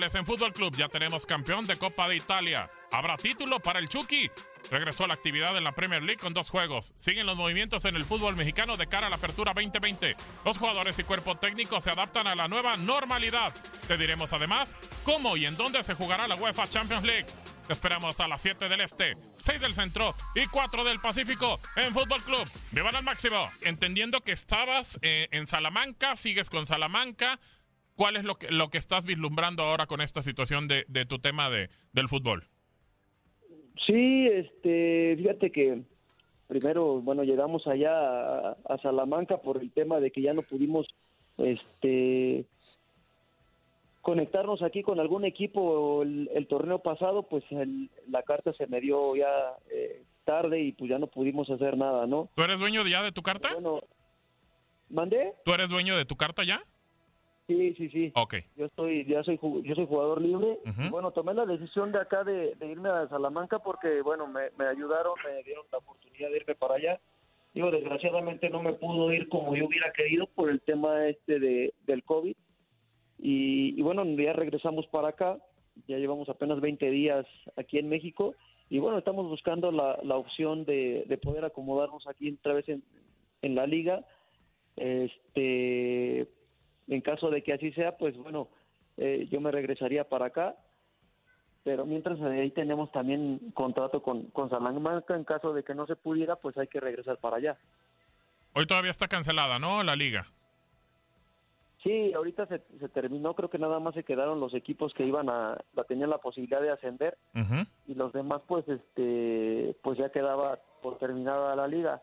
Miércoles en Fútbol Club ya tenemos campeón de Copa de Italia. Habrá título para el Chucky. Regresó a la actividad en la Premier League con dos juegos. Siguen los movimientos en el fútbol mexicano de cara a la apertura 2020. Los jugadores y cuerpo técnico se adaptan a la nueva normalidad. Te diremos además cómo y en dónde se jugará la UEFA Champions League. Te esperamos a las 7 del Este, 6 del Centro y 4 del Pacífico en Fútbol Club. ¡Vivan al máximo! Entendiendo que estabas eh, en Salamanca, sigues con Salamanca. ¿Cuál es lo que, lo que estás vislumbrando ahora con esta situación de, de tu tema de, del fútbol? Sí, este, fíjate que primero, bueno, llegamos allá a, a Salamanca por el tema de que ya no pudimos, este, conectarnos aquí con algún equipo el, el torneo pasado, pues el- la carta se me dio ya eh, tarde y pues ya no pudimos hacer nada, ¿no? ¿Tú eres dueño ya de tu carta? Bueno, ¿mandé? ¿Tú eres dueño de tu carta ya? Sí, sí, sí. Ok. Yo estoy, ya soy, yo soy jugador libre. Bueno, tomé la decisión de acá de, de irme a Salamanca porque, bueno, me, me ayudaron, me dieron la oportunidad de irme para allá. Digo, desgraciadamente no me pudo ir como yo hubiera querido por el tema este de, del COVID. Y, y bueno, ya regresamos para acá. Ya llevamos apenas 20 días aquí en México. Y bueno, estamos buscando la, la opción de, de poder acomodarnos aquí otra vez en, en la liga. Este, en caso de que así sea, pues bueno, eh, yo me regresaría para acá. Pero mientras eh, ahí tenemos también contrato con, con Salamanca, en caso de que no se pudiera, pues hay que regresar para allá. Hoy todavía está cancelada, ¿no? La liga. Sí, ahorita se, se terminó, creo que nada más se quedaron los equipos que iban a, la tenían la posibilidad de ascender y los demás pues este pues ya quedaba por terminada la liga.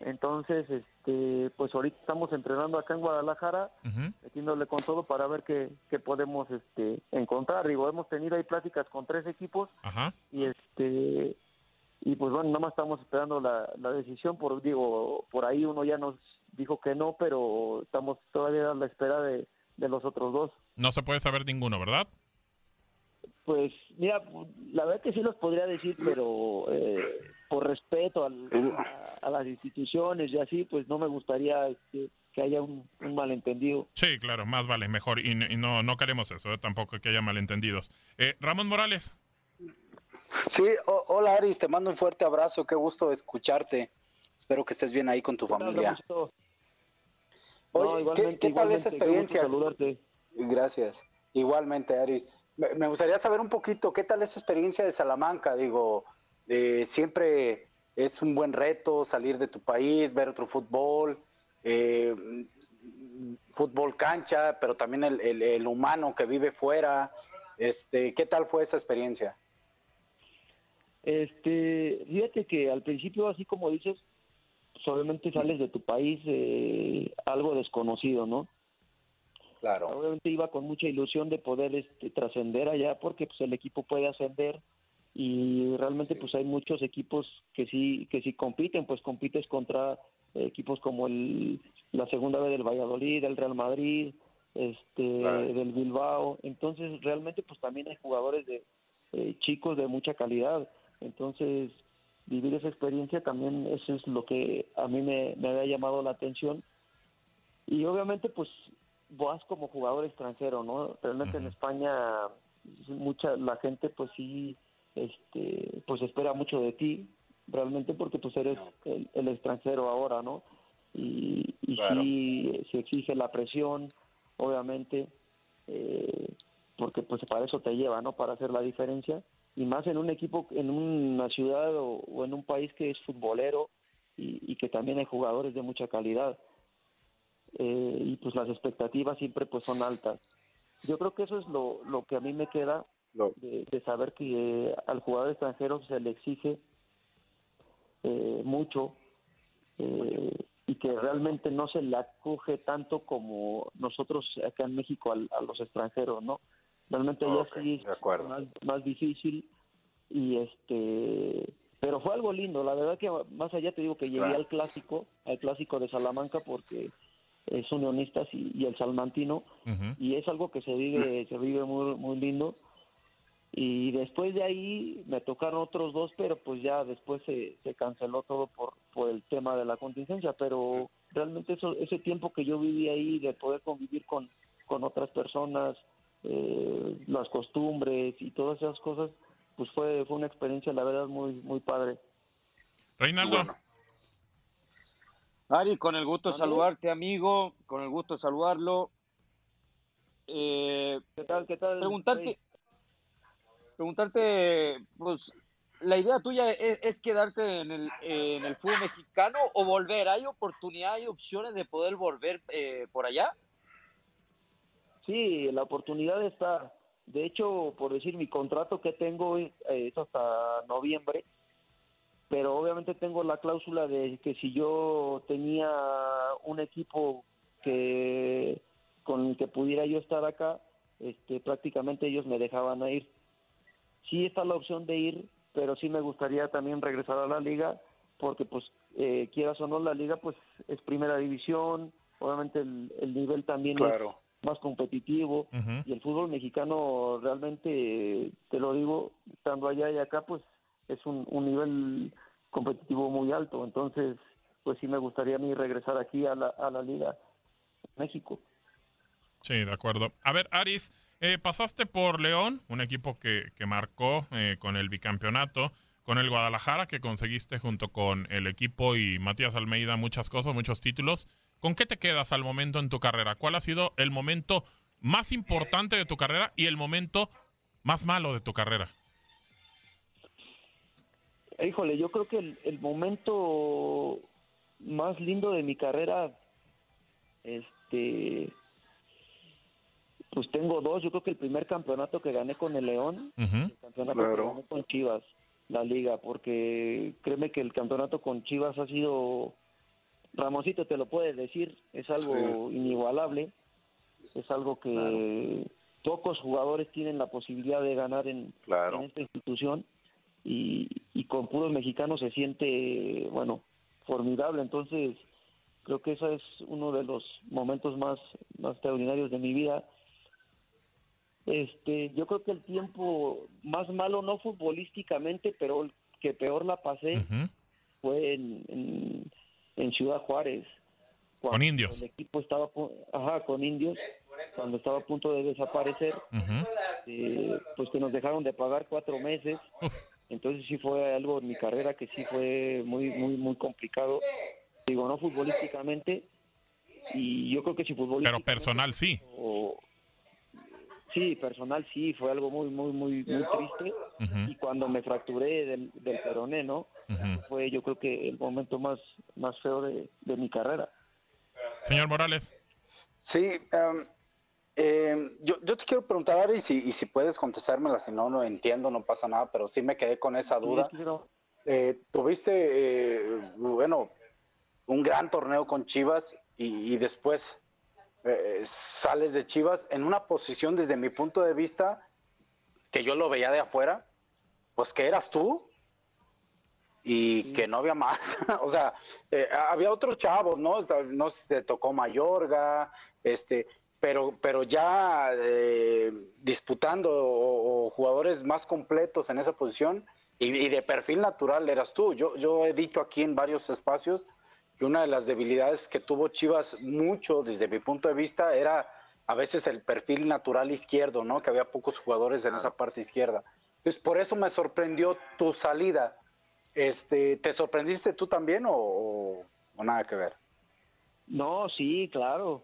Entonces, este pues ahorita estamos entrenando acá en Guadalajara, Ujú. metiéndole con todo para ver qué, qué podemos este encontrar. Digo, hemos tenido ahí pláticas con tres equipos Ajá. y este y pues bueno, nada más estamos esperando la, la decisión por digo, por ahí uno ya nos dijo que no, pero estamos todavía a la espera de, de los otros dos. No se puede saber ninguno, ¿verdad? Pues mira, la verdad que sí los podría decir, pero eh, por respeto al- a, a las instituciones y así, pues no me gustaría este, que haya un, un malentendido. Sí, claro, más vale, mejor. Y, y no, no queremos eso, ¿eh? tampoco que haya malentendidos. Eh, Ramón Morales, Sí, o- hola Aris, te mando un fuerte abrazo, qué gusto escucharte. Espero que estés bien ahí con tu familia. No, Oye, ¿qué- igualmente, ¿qué, tal esa experiencia? saludarte. Gracias. Igualmente, Aris. Me, me gustaría saber un poquito, ¿qué tal esa experiencia de Salamanca? Digo, eh, siempre es un buen reto salir de tu país, ver otro fútbol, eh, fútbol cancha, pero también el, el- el humano que vive fuera. Este, ¿Qué tal fue esa experiencia? Este, fíjate que al principio, así como dices, pues, obviamente sales de tu país eh, algo desconocido, ¿no? Claro. Obviamente iba con mucha ilusión de poder este, trascender allá porque pues el equipo puede ascender y realmente pues hay muchos equipos que sí que sí compiten, pues compites contra equipos como el la segunda vez del Valladolid, el Real Madrid, este del Bilbao, entonces realmente pues también hay jugadores de eh, chicos de mucha calidad, entonces vivir esa experiencia también eso es lo que a mí me, me había llamado la atención. Y obviamente pues vas como jugador extranjero, ¿no? Realmente en España mucha la gente pues sí este pues espera mucho de ti realmente porque pues eres el, el extranjero ahora, ¿no? Y, y Claro. sí se exige la presión, obviamente, eh, porque pues para eso te lleva, ¿no? Para hacer la diferencia y más en un equipo, en una ciudad o, o en un país que es futbolero y, y que también hay jugadores de mucha calidad eh, y pues las expectativas siempre pues son altas. Yo creo que eso es lo, lo que a mí me queda de, de saber que al jugador extranjero se le exige eh, mucho eh, y que realmente no se le acoge tanto como nosotros acá en México al- a, los extranjeros, ¿no? Realmente allá sí es más, más difícil y este pero fue algo lindo. La verdad que más allá te digo que llegué Claro. al clásico al clásico de Salamanca porque es unionistas y, y el salmantino y es algo que se vive se vive muy muy lindo y después de ahí me tocaron otros dos pero pues ya después se, se canceló todo por por el tema de la contingencia pero realmente eso ese tiempo que yo viví ahí de poder convivir con con otras personas eh, las costumbres y todas esas cosas pues fue fue una experiencia la verdad muy muy padre Reinaldo. Ari, con el gusto saludarte, amigo, con el gusto de saludarlo. Eh, ¿Qué tal, qué tal? Preguntarte, preguntarte, pues, la idea tuya es, quedarte en el, en el fútbol mexicano o volver. ¿Hay oportunidad, hay opciones de poder volver eh, por allá? Sí, la oportunidad está. De hecho, por decir, mi contrato que tengo es, es hasta noviembre, pero obviamente tengo la cláusula de que si yo tenía un equipo que con el que pudiera yo estar acá, este, prácticamente ellos me dejaban ir. Sí está la opción de ir, pero sí me gustaría también regresar a la liga, porque pues eh, quieras o no, la liga pues es primera división, obviamente el, el nivel también es más competitivo y el fútbol mexicano realmente, te lo digo, estando allá y acá, pues es un, un nivel competitivo muy alto. Entonces, pues sí me gustaría a mí regresar aquí a la, a la Liga México. Sí, de acuerdo. A ver, Aris, eh, pasaste por León, un equipo que, que marcó eh, con el bicampeonato, con el Guadalajara, que conseguiste junto con el equipo y Matías Almeida muchas cosas, muchos títulos. ¿Con qué te quedas al momento en tu carrera? ¿Cuál ha sido el momento más importante de tu carrera y el momento más malo de tu carrera? Híjole, yo creo que el, el momento más lindo de mi carrera, este, pues tengo dos. Yo creo que el primer campeonato que gané con el León, el campeonato que gané con Chivas, la liga, porque créeme que el campeonato con Chivas ha sido, Ramoncito te lo puede decir, es algo inigualable, es algo que pocos jugadores tienen la posibilidad de ganar en, en esta institución. Y, y con puros mexicanos se siente, bueno, formidable. Entonces, creo que ese es uno de los momentos más, más extraordinarios de mi vida. Este, yo creo que el tiempo más malo, no futbolísticamente, pero el que peor la pasé fue en, en, en Ciudad Juárez. Con Cuando indios. El equipo estaba, ajá, con indios, cuando estaba a punto de desaparecer, eh, pues que nos dejaron de pagar cuatro meses. Entonces sí fue algo en mi carrera que sí fue muy, muy, muy complicado. Digo, no futbolísticamente, y yo creo que si Pero futbolísticamente... personal sí. o- sí, personal sí, fue algo muy, muy, muy, muy triste. Y cuando me fracturé del, del peroné, ¿no? Fue yo creo que el momento más, más feo de, de mi carrera. Señor Morales. Sí, Eh, yo, yo te quiero preguntar, Ari, si, y si puedes contestármela, si no, no entiendo, no pasa nada, pero sí me quedé con esa duda. Eh, tuviste, eh, bueno, un gran torneo con Chivas y, y después eh, sales de Chivas en una posición desde mi punto de vista que yo lo veía de afuera, pues que eras tú y que no había más. o sea, eh, había otros chavos, ¿no? O sea, no te tocó Mayorga, este, pero, pero ya eh, disputando o, o jugadores más completos en esa posición y, y de perfil natural eras tú. Yo, yo he dicho aquí en varios espacios que una de las debilidades que tuvo Chivas mucho desde mi punto de vista era a veces el perfil natural izquierdo, ¿no? Que había pocos jugadores en esa parte izquierda. Entonces, por eso me sorprendió tu salida. Este, ¿Te sorprendiste tú también o, o- o nada que ver? No, sí, claro.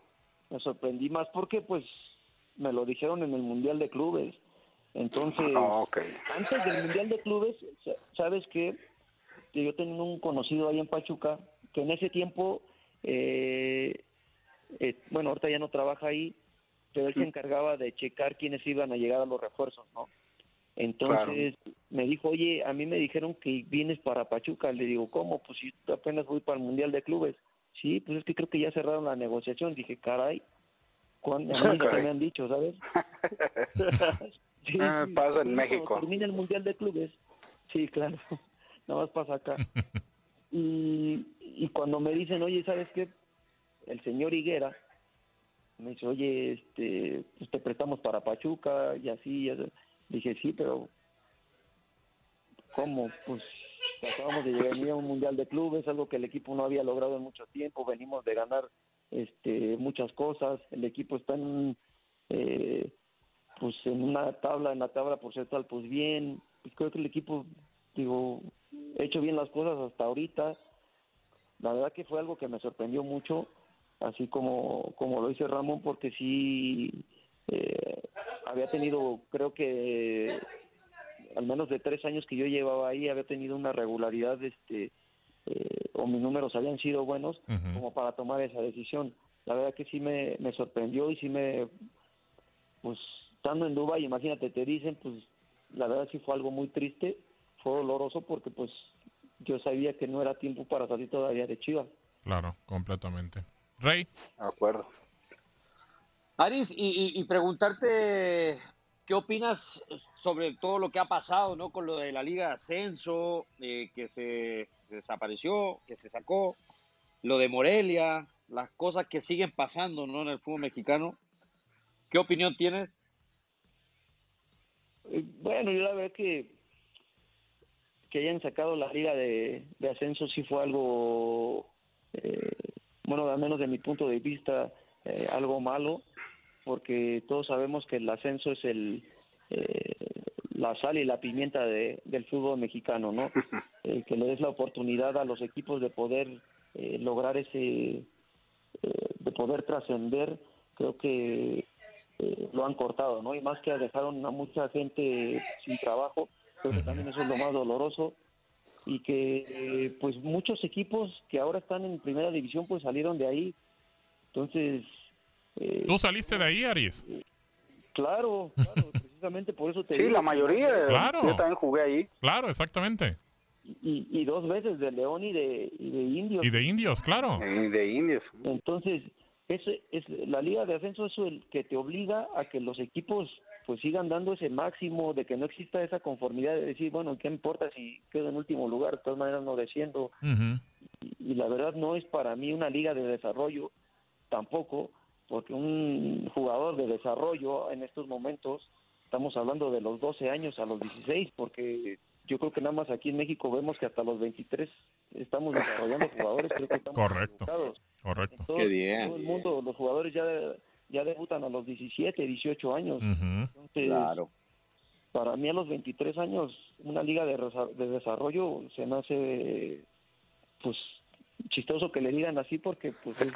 Me sorprendí más porque, pues, me lo dijeron en el Mundial de Clubes. Entonces, Ah, antes del Mundial de Clubes, sa- ¿sabes qué? Que yo tenía un conocido ahí en Pachuca que en ese tiempo, eh, eh, bueno, ahorita ya no trabaja ahí, pero él se encargaba de checar quiénes iban a llegar a los refuerzos, ¿no? Entonces me dijo, oye, a mí me dijeron que vienes para Pachuca. Le digo, ¿cómo? Pues si apenas voy para el Mundial de Clubes. Sí, pues es que creo que ya cerraron la negociación. Dije, caray, ¿cuándo? A mí ya Caray. me han dicho, ¿sabes? Sí, Ah, pasa en México. Termina el Mundial de Clubes. Sí, claro. Nada más pasa acá. Y, y cuando me dicen, oye, ¿sabes qué? El señor Higuera me dice, oye, este, pues te prestamos para Pachuca y así. Dije, sí, pero ¿cómo? Pues acabamos de llegar a un Mundial de Clubes, algo que el equipo no había logrado en mucho tiempo. Venimos de ganar este, muchas cosas. El equipo está en, eh, pues en una tabla, en la tabla porcentual, pues bien. Pues creo que el equipo, digo, he hecho bien las cosas hasta ahorita. La verdad que fue algo que me sorprendió mucho, así como, como lo dice Ramón, porque sí eh, había tenido, creo que al menos de tres años que yo llevaba ahí, había tenido una regularidad, este, eh, o mis números habían sido buenos como para tomar esa decisión. La verdad que sí me, me sorprendió y sí me, pues, estando en Dubái, imagínate, te dicen, pues, la verdad sí fue algo muy triste, fue doloroso porque, pues, yo sabía que no era tiempo para salir todavía de Chivas. Claro, completamente. Rey. De acuerdo. Aris, y, y- y preguntarte qué opinas sobre todo lo que ha pasado, ¿no? Con lo de la Liga de Ascenso, eh, que se desapareció, que se sacó, lo de Morelia, las cosas que siguen pasando, ¿no? En el fútbol mexicano. ¿Qué opinión tienes? Eh, Bueno, yo la verdad que que hayan sacado la liga de, de ascenso sí fue algo, eh, bueno, al menos de mi punto de vista, eh, algo malo, porque todos sabemos que el ascenso es el eh, la sal y la pimienta de- del fútbol mexicano, ¿no? Que le des la oportunidad a los equipos de poder lograr ese, de poder trascender, creo que lo han cortado, ¿no? Y más que dejaron a mucha gente sin trabajo, creo que también eso es lo más doloroso y que eh, pues muchos equipos que ahora están en primera división pues salieron de ahí. Entonces, eh, ¿Tú saliste de ahí, Aris? claro, claro, precisamente por eso te Sí, digo la mayoría. Claro. Yo también jugué ahí. Claro, exactamente. y, y dos veces de León y de, y de Indios. Y de indios, claro. Y de indios. Entonces, ese es la liga de ascenso es el que te obliga a que los equipos pues sigan dando ese máximo de que no exista esa conformidad de decir, bueno, ¿qué importa si quedo en último lugar? De todas maneras no desciendo. Ujú. Y, y la verdad no es para mí una liga de desarrollo tampoco, porque un jugador de desarrollo en estos momentos, estamos hablando de los 12 años a los 16, porque yo creo que nada más aquí en México vemos que hasta los 23 estamos desarrollando jugadores, creo que estamos Correcto. Correcto. Todo, todo el mundo, los jugadores ya, ya debutan a los 17, 18 años. Entonces, para mí a los 23 años, una liga de, desarrollo se me hace pues chistoso que le digan así porque pues es,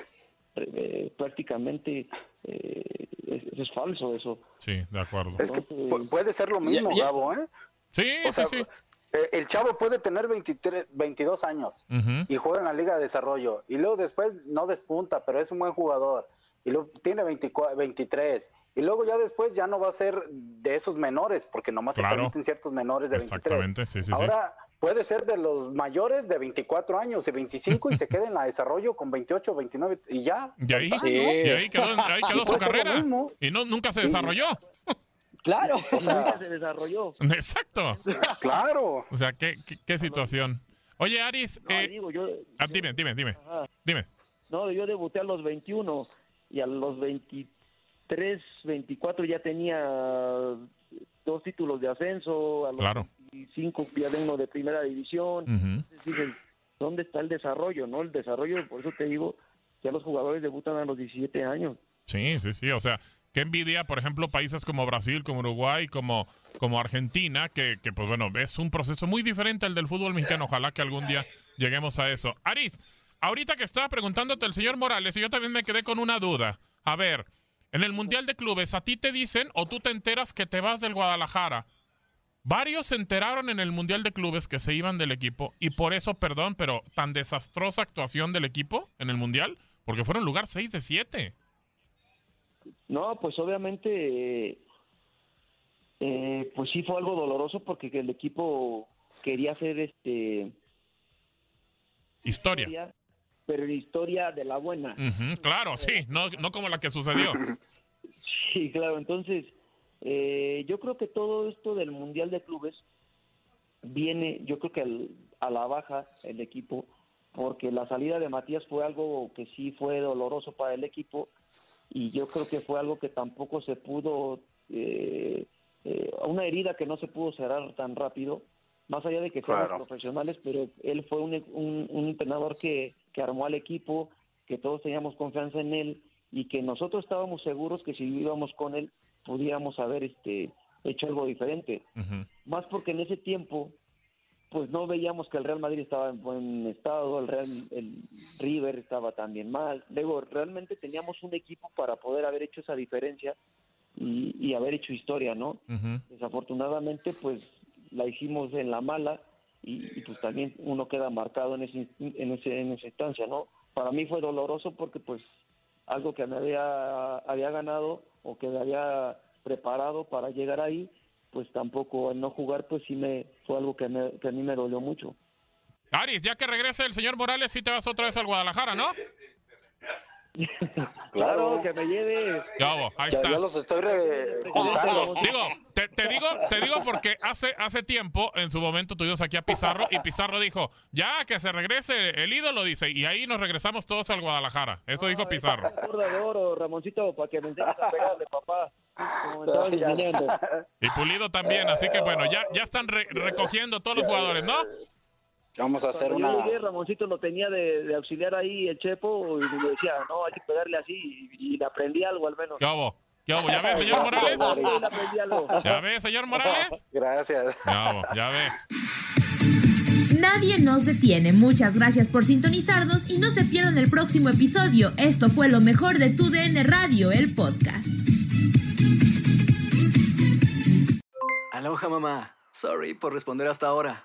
eh, prácticamente eh, es, es falso eso. Sí, de acuerdo. Es que pu- puede ser lo mismo, Ya- ya- Gabo, ¿eh? Sí, O sea, sí, sí. eh, el chavo puede tener 23, 22 años y juega en la Liga de Desarrollo y luego después no despunta, pero es un buen jugador. Y luego tiene 24, 23. Y luego ya después ya no va a ser de esos menores, porque nomás Claro. se permiten ciertos menores de 23. Exactamente, sí, sí, sí. Ahora puede ser de los mayores de 24 años y 25 y se queda en la desarrollo con 28, 29 y ya. Y ahí, Ah, ¿no? y ahí quedó, ahí quedó Y su carrera. Y no, nunca se Sí. desarrolló. Claro. O sea, Nunca se desarrolló. Exacto. claro. O sea, qué, qué, qué situación. Oye, Aris, No, eh, digo, yo, ah, dime, dime, dime, ajá. dime. No, yo debuté a los 21 y a los 23, 24 ya tenía dos títulos de ascenso, a los Claro. 25 ya vengo de primera división. Entonces dices, ¿dónde está el desarrollo? no El desarrollo, por eso te digo, ya los jugadores debutan a los 17 años. Sí, sí, sí. O sea, qué envidia, por ejemplo, países como Brasil, como Uruguay, como, como Argentina, que, que, pues bueno, es un proceso muy diferente al del fútbol mexicano. Ojalá que algún día lleguemos a eso. Aris, ahorita que estaba preguntándote el señor Morales, y yo también me quedé con una duda. A ver, en el Mundial de Clubes, a ti te dicen o tú te enteras que te vas del Guadalajara. Varios se enteraron en el Mundial de Clubes que se iban del equipo y por eso, perdón, pero tan desastrosa actuación del equipo en el Mundial, porque fueron lugar 6 de 7. No, pues obviamente, eh, eh, pues sí fue algo doloroso porque el equipo quería hacer este Historia. Pero historia de la buena. Claro, sí, no, no como la que sucedió. Sí, claro. Entonces, eh, yo creo que todo esto del Mundial de Clubes viene, yo creo que al- a la baja el equipo, porque la salida de Matías fue algo que sí fue doloroso para el equipo y yo creo que fue algo que tampoco se pudo, eh, eh, una herida que no se pudo cerrar tan rápido, más allá de que fueran Claro. profesionales, pero él fue un, un- un entrenador que, que armó al equipo, que todos teníamos confianza en él y que nosotros estábamos seguros que si íbamos con él pudiéramos haber este hecho algo diferente. Más porque en ese tiempo pues no veíamos que el Real Madrid estaba en buen estado, el Real el River estaba también mal. Luego realmente teníamos un equipo para poder haber hecho esa diferencia y, y haber hecho historia, ¿no? Desafortunadamente pues la hicimos en la mala y, pues también uno queda marcado en ese, en ese en esa instancia, ¿no? Para mí fue doloroso porque pues algo que me había, había ganado o que me había preparado para llegar ahí, pues tampoco al no jugar, pues sí me fue algo que, me- que a mí me dolió mucho. Aris, ya que regrese el señor Morales, sí te vas otra vez al Guadalajara, ¿no? Claro, que me lleve. Ya, hubo, ahí está. ya los estoy re- juntando. Digo, te, te digo, te digo porque hace, hace tiempo, en su momento, tuvimos aquí a Pizarro y Pizarro dijo, ya que se regrese el ídolo, dice, y ahí nos regresamos todos al Guadalajara. Eso dijo Pizarro. Gorda de oro, Ramoncito, para que me enseñes a pegarle, papá. Y Pulido también, así que bueno, ya, ya están re- recogiendo todos los jugadores, ¿no? Vamos a hacer Cuando yo una. llegué, Ramoncito lo tenía de, de auxiliar ahí el Chepo y le decía, no, hay que pegarle así y, y le aprendí algo al menos. ¿Qué hubo? ¿Qué hubo? ¿Ya ve, señor Morales? ¿Ya ve, señor Morales? Gracias. Ya, hubo, ya ve. Nadie nos detiene. Muchas gracias por sintonizarnos y no se pierdan el próximo episodio. Esto fue lo mejor de tu DN Radio, el podcast. Aloha mamá. Sorry por responder hasta ahora.